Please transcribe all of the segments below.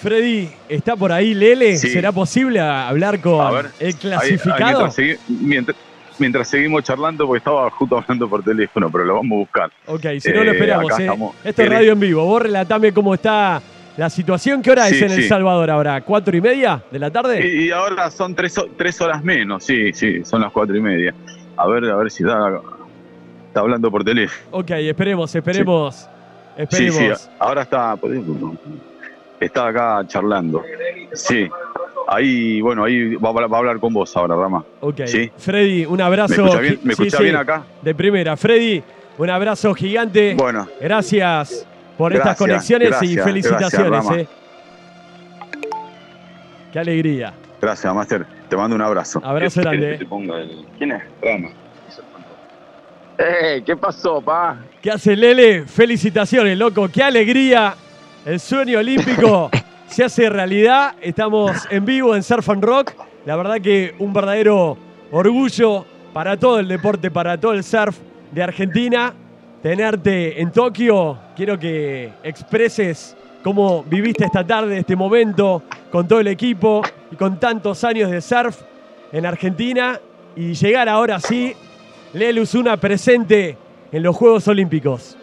Freddy, ¿está por ahí Lele? Sí. ¿Será posible hablar con ver, el Ahí- ahí clasificado? mientras, segui- mientras- mientras seguimos charlando, porque estaba justo hablando por teléfono, pero lo vamos a buscar. Ok, si no lo Eh, esperamos. ¿eh? estamos. Esto es ¿Querés? radio en vivo. Vos relatame cómo está la situación. ¿Qué hora es Sí, en El. Salvador ahora? ¿Cuatro y media de la tarde? Y, y ahora son tres, tres horas menos, sí, sí, son las cuatro y media. A ver, a ver si está, está hablando por teléfono. Ok, esperemos, esperemos. Sí, Esperemos. sí, ahora está, está acá charlando. Sí, ahí, bueno, ahí va, a hablar- va a hablar con vos ahora, Rama. Ok. Sí. Freddy, un ¿Me abrazo. escucha bien, gi- ¿Me sí, escuchá sí, bien acá? De primera. Freddy, un abrazo gigante. Bueno, Gracias por estas Gracias, conexiones y felicitaciones. gracias, Rama. eh. Qué alegría. gracias, Master. Te mando un abrazo. Abrazo ¿Qué- grande, querés que te ponga el- ¿Quién es? Rama. Eh, ¿qué pasó, pa? ¿Qué hace Lele? Felicitaciones, loco. Qué alegría. El sueño olímpico se hace realidad. Estamos en vivo en Surf and Rock. La verdad que un verdadero orgullo para todo el deporte, para todo el surf de Argentina. Tenerte en Tokio. Quiero que expreses cómo viviste esta tarde, este momento, con todo el equipo y con tantos años de surf en Argentina. Y llegar ahora sí Lele Usuna presente en los Juegos Olímpicos.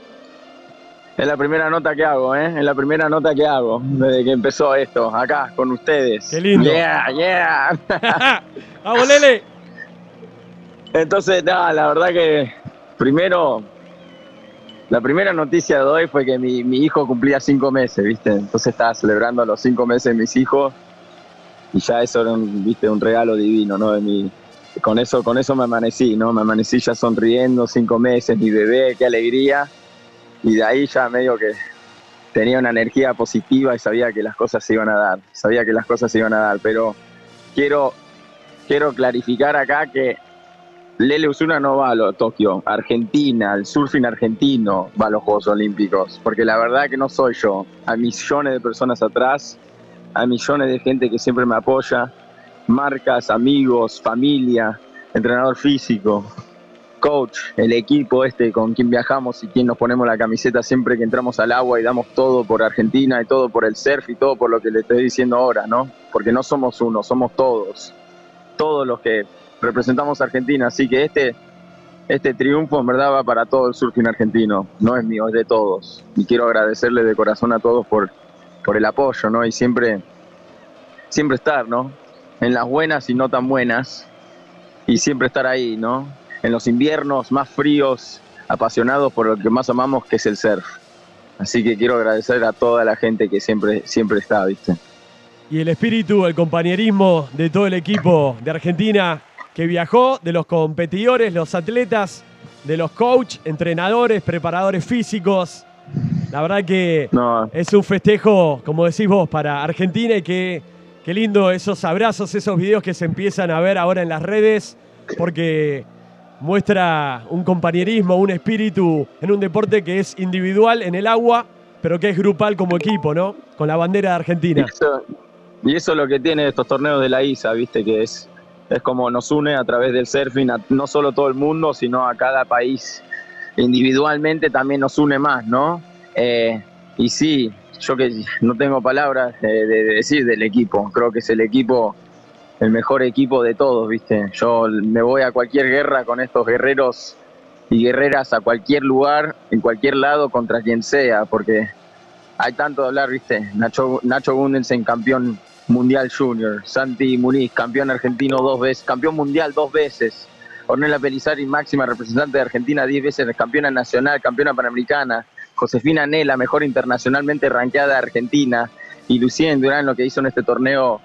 Es la primera nota que hago, ¿eh? Es la primera nota que hago desde que empezó esto, acá, con ustedes. Qué lindo. Yeah, yeah. ¡Vamos, Lele! Entonces, nada, la verdad que primero, la primera noticia de hoy fue que mi, mi hijo cumplía cinco meses, ¿viste? Entonces estaba celebrando los cinco meses de mis hijos y ya eso era un, ¿viste? un regalo divino, ¿no? De mi, con, eso, con eso me amanecí, ¿no? Me amanecí ya sonriendo, cinco meses, mi bebé, qué alegría. Y de ahí ya medio que tenía una energía positiva y sabía que las cosas se iban a dar, sabía que las cosas se iban a dar, pero quiero, quiero clarificar acá que Lele Usuna no va a Tokio, Argentina, el surfing argentino va a los Juegos Olímpicos, porque la verdad que no soy yo, hay millones de personas atrás, hay millones de gente que siempre me apoya, marcas, amigos, familia, entrenador físico, coach, el equipo este con quien viajamos y quien nos ponemos la camiseta siempre que entramos al agua y damos todo por Argentina y todo por el surf y todo por lo que le estoy diciendo ahora, ¿no? Porque no somos uno, somos todos, todos los que representamos a Argentina, así que este, este triunfo en verdad va para todo el surfing argentino, no es mío, es de todos. Y quiero agradecerle de corazón a todos por, por el apoyo, ¿no? Y siempre, siempre estar, ¿no? En las buenas y no tan buenas, y siempre estar ahí, ¿no? En los inviernos más fríos, apasionados por lo que más amamos, que es el surf. Así que quiero agradecer a toda la gente que siempre, siempre está, ¿viste? Y el espíritu, el compañerismo de todo el equipo de Argentina que viajó, de los competidores, los atletas, de los coach, entrenadores, preparadores físicos. La verdad que No, es un festejo, como decís vos, para Argentina y que qué lindo esos abrazos, esos videos que se empiezan a ver ahora en las redes, porque muestra un compañerismo, un espíritu en un deporte que es individual en el agua, pero que es grupal como equipo, ¿no? Con la bandera de Argentina. y eso es lo que tiene estos torneos de la ISA, viste, que es, es como nos une a través del surfing, a no solo todo el mundo, sino a cada país individualmente también nos une más, ¿no? Eh, y sí, yo que no tengo palabras de- de decir del equipo, creo que es el equipo, el mejor equipo de todos, viste. Yo me voy a cualquier guerra con estos guerreros y guerreras a cualquier lugar, en cualquier lado, contra quien sea, porque hay tanto de hablar, ¿viste? Nacho, Nacho Gundelsen, campeón mundial junior. Santi Muniz, campeón argentino dos veces, campeón mundial dos veces. Ornella Pelizari, máxima representante de Argentina, diez veces campeona nacional, campeona panamericana. Josefina Nela, mejor internacionalmente ranqueada Argentina. Y Lucía Durán, lo que hizo en este torneo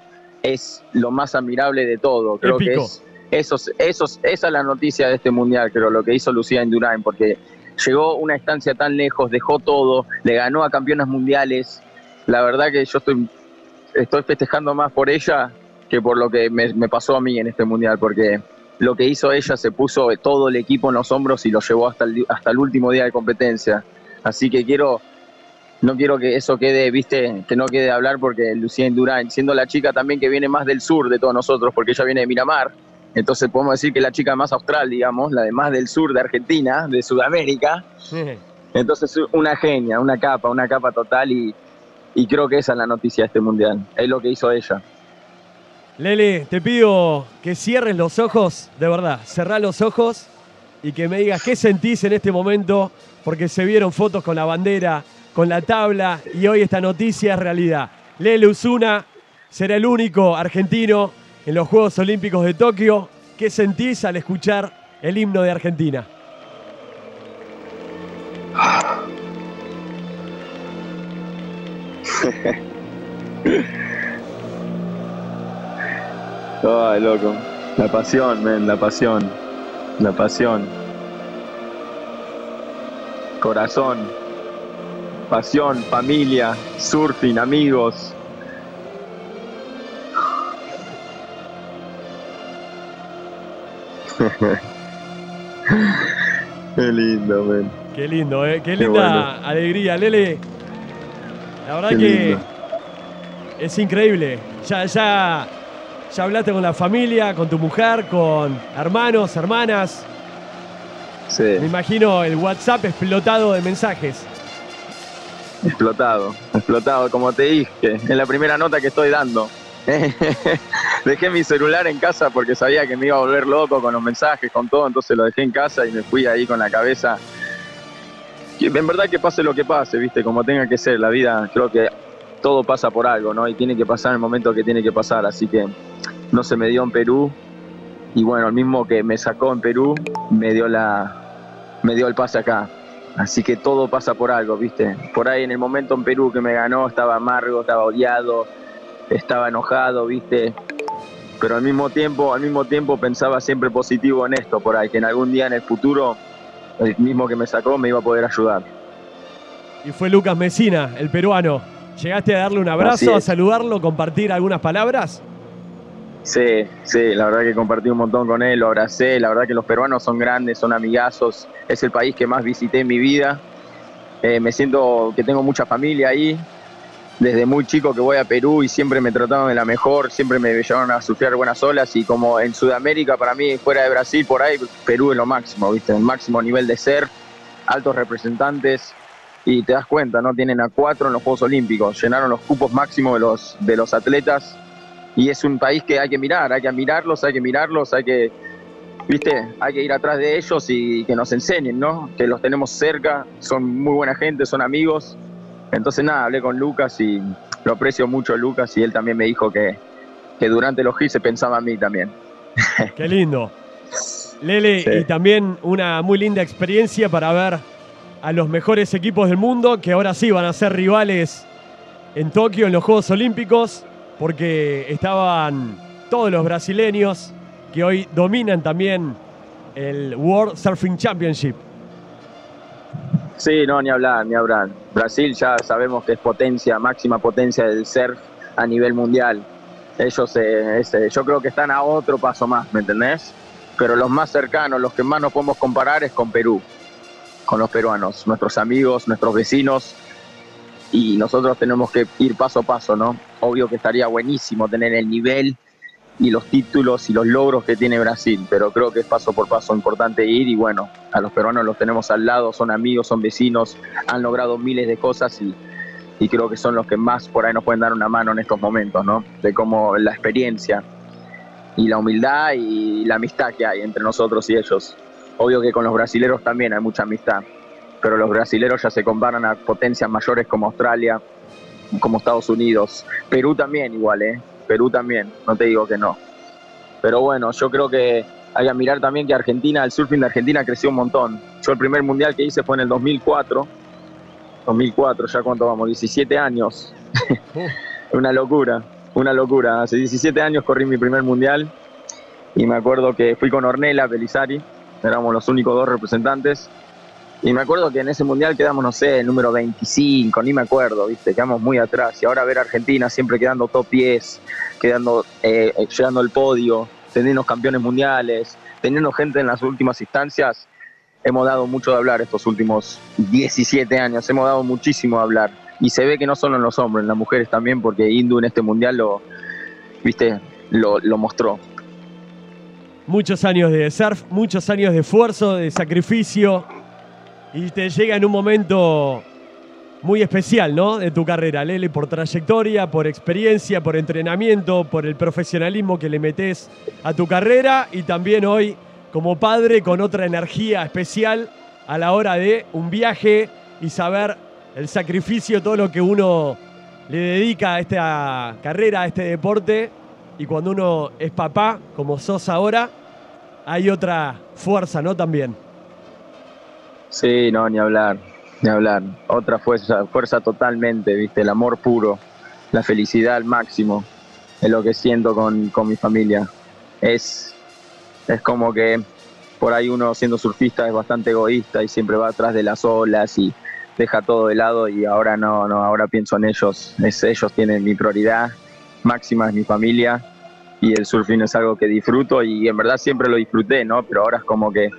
es lo más admirable de todo. Creo que es esos, esos, esa es la noticia de este mundial, creo, lo que hizo Lucía Indurain, porque llegó una estancia tan lejos, dejó todo, le ganó a campeonas mundiales. La verdad que yo estoy, estoy festejando más por ella que por lo que me, me pasó a mí en este mundial, porque lo que hizo ella se puso todo el equipo en los hombros y lo llevó hasta el, hasta el último día de competencia. Así que quiero, no quiero que eso quede, viste, que no quede de hablar porque Lucía Indurain, siendo la chica también que viene más del sur de todos nosotros, porque ella viene de Miramar, entonces podemos decir que la chica más austral, digamos, la de más del sur de Argentina, de Sudamérica. Entonces una genia, una capa, una capa total y, y creo que esa es la noticia de este mundial, es lo que hizo ella. Lele, te pido que cierres los ojos, de verdad, cerrá los ojos y que me digas qué sentís en este momento, porque se vieron fotos con la bandera, con la tabla y hoy esta noticia es realidad. Lele Usuna será el único argentino en los Juegos Olímpicos de Tokio. ¿Qué sentís al escuchar el himno de Argentina? Ay, loco. La pasión, men, la pasión. La pasión. Corazón. Pasión, familia, surfing, amigos. Qué lindo, men. Qué lindo, ¿eh? Qué linda alegría, Lele. La verdad que es increíble. Ya, ya, ya hablaste con la familia, con tu mujer, con hermanos, hermanas. Sí. Me imagino el WhatsApp explotado de mensajes. Explotado, explotado, como te dije, en la primera nota que estoy dando. dejé mi celular en casa porque sabía que me iba a volver loco con los mensajes, con todo, entonces lo dejé en casa y me fui ahí con la cabeza. En verdad que pase lo que pase, viste, como tenga que ser, la vida creo que todo pasa por algo, ¿no? Y tiene que pasar el momento que tiene que pasar, así que no se me dio en Perú y bueno, el mismo que me sacó en Perú me dio la me dio el pase acá. Así que todo pasa por algo, ¿viste? Por ahí en el momento en Perú que me ganó estaba amargo, estaba odiado, estaba enojado, ¿viste? Pero al mismo tiempo, al mismo tiempo pensaba siempre positivo en esto, por ahí, que en algún día en el futuro el mismo que me sacó me iba a poder ayudar. Y fue Lucas Mesina, el peruano. ¿Llegaste a darle un abrazo, a saludarlo, compartir algunas palabras? Sí, sí, la verdad que compartí un montón con él, lo abracé, la verdad que los peruanos son grandes, son amigazos, es el país que más visité en mi vida, eh, me siento que tengo mucha familia ahí, desde muy chico que voy a Perú y siempre me trataron de la mejor, siempre me llevaron a sufrir buenas olas y como en Sudamérica para mí, fuera de Brasil, por ahí, Perú es lo máximo, ¿viste? El máximo nivel de ser, altos representantes y te das cuenta, ¿no? Tienen a cuatro en los Juegos Olímpicos, llenaron los cupos máximos de los, de los atletas y es un país que hay que mirar, hay que mirarlos, hay que mirarlos, hay que, ¿viste? Hay que ir atrás de ellos y que nos enseñen, ¿no? Que los tenemos cerca, son muy buena gente, son amigos entonces nada, hablé con Lucas y lo aprecio mucho Lucas y él también me dijo que, que durante los GIS se pensaba a mí también. Qué lindo. Lele, y también una muy linda experiencia para ver a los mejores equipos del mundo que ahora sí van a ser rivales en Tokio en los Juegos Olímpicos porque estaban todos los brasileños que hoy dominan también el World Surfing Championship. Sí, no, ni hablar, ni hablar. Brasil ya sabemos que es potencia, máxima potencia del surf a nivel mundial. Ellos, eh, eh, yo creo que están a otro paso más, ¿me entendés? Pero los más cercanos, los que más nos podemos comparar es con Perú, con los peruanos, nuestros amigos, nuestros vecinos, y nosotros tenemos que ir paso a paso, ¿no? Obvio que estaría buenísimo tener el nivel y los títulos y los logros que tiene Brasil, pero creo que es paso por paso importante ir y bueno, a los peruanos los tenemos al lado, son amigos, son vecinos, han logrado miles de cosas y, y creo que son los que más por ahí nos pueden dar una mano en estos momentos, ¿no? De cómo la experiencia y la humildad y la amistad que hay entre nosotros y ellos. Obvio que con los brasileros también hay mucha amistad, pero los brasileros ya se comparan a potencias mayores como Australia, como Estados Unidos, Perú también igual, ¿eh? Perú también, no te digo que no. Pero bueno, yo creo que hay que mirar también que Argentina, el surfing de Argentina creció un montón. Yo el primer mundial que hice fue en el 2004. 2004, ya cuánto vamos, 17 años. una locura, una locura. Hace 17 años corrí mi primer mundial y me acuerdo que fui con Ornella Pelizari, éramos los únicos dos representantes y me acuerdo que en ese mundial quedamos, no sé, el número 25, ni me acuerdo, ¿viste? Quedamos muy atrás. Y ahora ver a Argentina siempre quedando top 10, quedando, eh, llegando al podio, teniendo campeones mundiales, teniendo gente en las últimas instancias, hemos dado mucho de hablar estos últimos 17 años. Hemos dado muchísimo de hablar. Y se ve que no solo en los hombres, en las mujeres también, porque Indu en este mundial lo, ¿viste? Lo mostró. Muchos años de surf, muchos años de esfuerzo, de sacrificio, y te llega en un momento muy especial, ¿no? De tu carrera, Lele, por trayectoria, por experiencia, por entrenamiento, por el profesionalismo que le metes a tu carrera y también hoy como padre con otra energía especial a la hora de un viaje y saber el sacrificio, todo lo que uno le dedica a esta carrera, a este deporte. Y cuando uno es papá, como sos ahora, hay otra fuerza, ¿no? También. Sí, no, ni hablar, ni hablar. Otra fuerza, fuerza totalmente, ¿viste? El amor puro, la felicidad al máximo, es lo que siento con, con mi familia. Es, es como que por ahí uno siendo surfista es bastante egoísta y siempre va atrás de las olas y deja todo de lado y ahora no, no, ahora pienso en ellos, es, ellos tienen mi prioridad máxima, es mi familia y el surfing es algo que disfruto y en verdad siempre lo disfruté, ¿no? Pero ahora es como que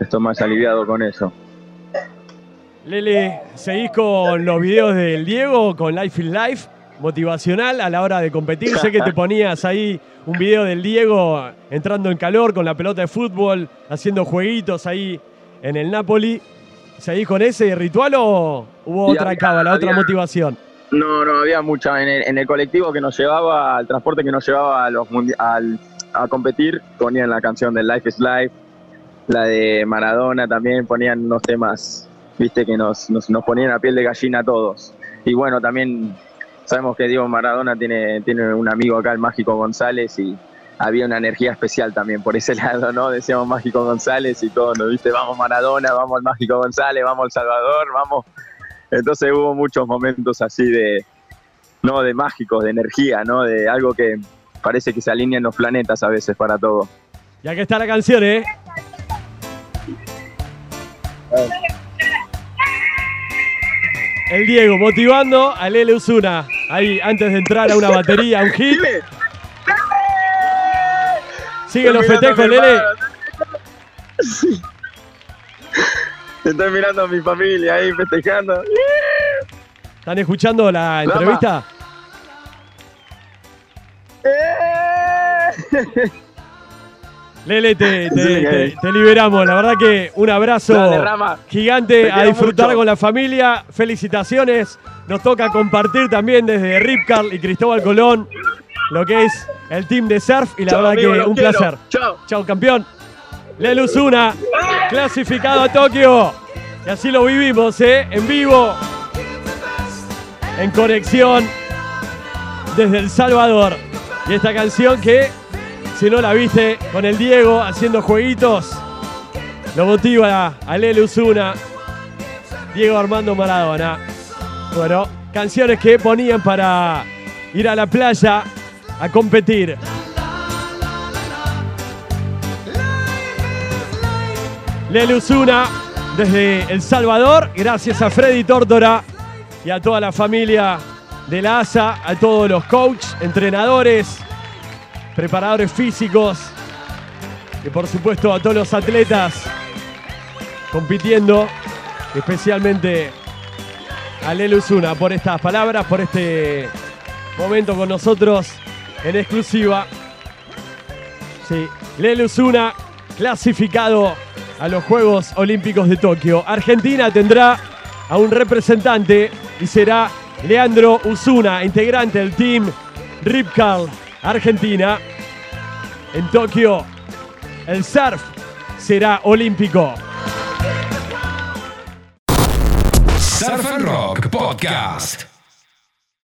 estoy más aliviado con eso. Lele, ¿seguís con los videos del Diego, con Life in Life, motivacional a la hora de competir? sé que te ponías ahí un video del Diego entrando en calor con la pelota de fútbol, haciendo jueguitos ahí en el Napoli. ¿Seguís con ese ritual o hubo otra cábala, otra motivación? No, no, había mucha. En el, colectivo que nos llevaba, el transporte que nos llevaba a, los a competir, ponían la canción de Life is Life, la de Maradona también, ponían unos temas, viste, que nos, nos, nos ponían a piel de gallina a todos. Y bueno, también sabemos que Diego Maradona tiene, tiene un amigo acá, el Mágico González, y había una energía especial también por ese lado, ¿no? Decíamos Mágico González y todo, ¿no? ¿Viste? Vamos Maradona, vamos al Mágico González, vamos al Salvador, vamos. Entonces hubo muchos momentos así de, ¿no? De mágicos, de energía, ¿no? De algo que parece que se alinean los planetas a veces para todo. Ya que está la canción, ¿eh? El Diego motivando a Lele Usuna. Ahí, antes de entrar a una batería, un hit. Sigue los festejos, Lele. Estoy mirando a mi familia ahí festejando. ¿Están escuchando la entrevista? Lele, te, liberamos. La verdad que un abrazo gigante a disfrutar con la familia. Felicitaciones. Nos toca compartir también desde Ripcar y Cristóbal Colón lo que es el team de surf y la verdad que un placer. Chao. Chao, campeón. Lele Usuna, clasificado a Tokio. Y así lo vivimos, ¿eh? En vivo, en conexión desde El Salvador. Y esta canción que, si no la viste, con el Diego haciendo jueguitos, lo motiva a Lele Usuna, Diego Armando Maradona. Bueno, canciones que ponían para ir a la playa a competir. Lele Usuna desde El Salvador, gracias a Freddy Tórtora y a toda la familia de la ASA, a todos los coaches, entrenadores, preparadores físicos y por supuesto a todos los atletas compitiendo, especialmente a Lele Usuna por estas palabras, por este momento con nosotros en exclusiva. Sí, Lele Usuna clasificado a los Juegos Olímpicos de Tokio. Argentina tendrá a un representante y será Leandro Usuna, integrante del team Ripcal Argentina. En Tokio, el surf será olímpico. Surf Rock Podcast.